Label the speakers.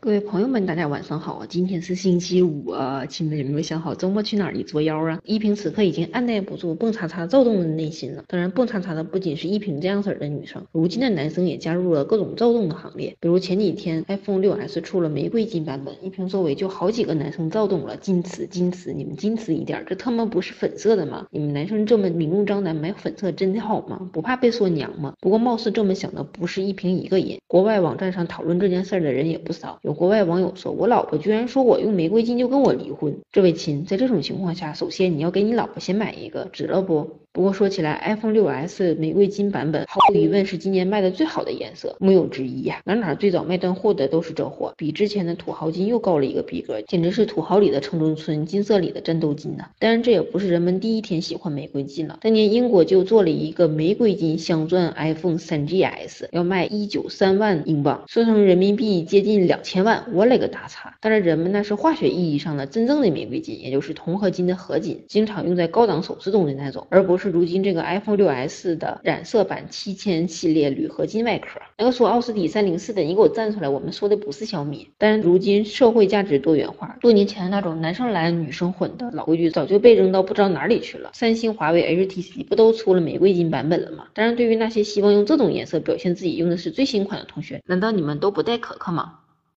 Speaker 1: 各位朋友们，大家晚上好啊！今天是星期五啊，亲们有没有想好周末去哪儿一作妖啊？依萍此刻已经按耐不住蹦擦擦躁动的内心了。当然，蹦擦擦的不仅是依萍这样式的女生，如今的男生也加入了各种躁动的行列。比如前几天 iPhone 6s 出了玫瑰金版本，依萍周围就好几个男生躁动了，矜持矜持，你们矜持一点，这他妈不是粉色的吗？你们男生这么明目张胆买粉色真的好吗？不怕被说娘吗？不过貌似这么想的不是依萍一个人，国外网站上讨论这件事儿的人也不少，有国外网友说。我老婆居然说我用玫瑰金就跟我离婚，这位亲，在这种情况下，首先你要给你老婆先买一个，值了不？不过说起来，iPhone 6s 玫瑰金版本毫无疑问是今年卖的最好的颜色，木有之一呀。哪哪最早卖断货的都是这货，比之前的土豪金又高了一个逼格，简直是土豪里的城中村，金色里的战斗金呐。当然，这也不是人们第一天喜欢玫瑰金了。当年英国就做了一个玫瑰金镶钻 iPhone 3GS，要卖一九三万英镑，算成人民币接近两千万。我勒个大擦！但是人们那是化学意义上的真正的玫瑰金，也就是铜合金的合金，经常用在高档首饰中的那种，而不是。如今这个 iPhone 6s 的染色版七千系列铝合金外壳，那个说奥斯底三零四的，你给我站出来！我们说的不是小米。但如今社会价值多元化，多年前那种男生蓝女生混的老规矩早就被扔到不知道哪里去了。三星、华为、HTC 不都出了玫瑰金版本了吗？当然，对于那些希望用这种颜色表现自己用的是最新款的同学，难道你们都不带可可吗？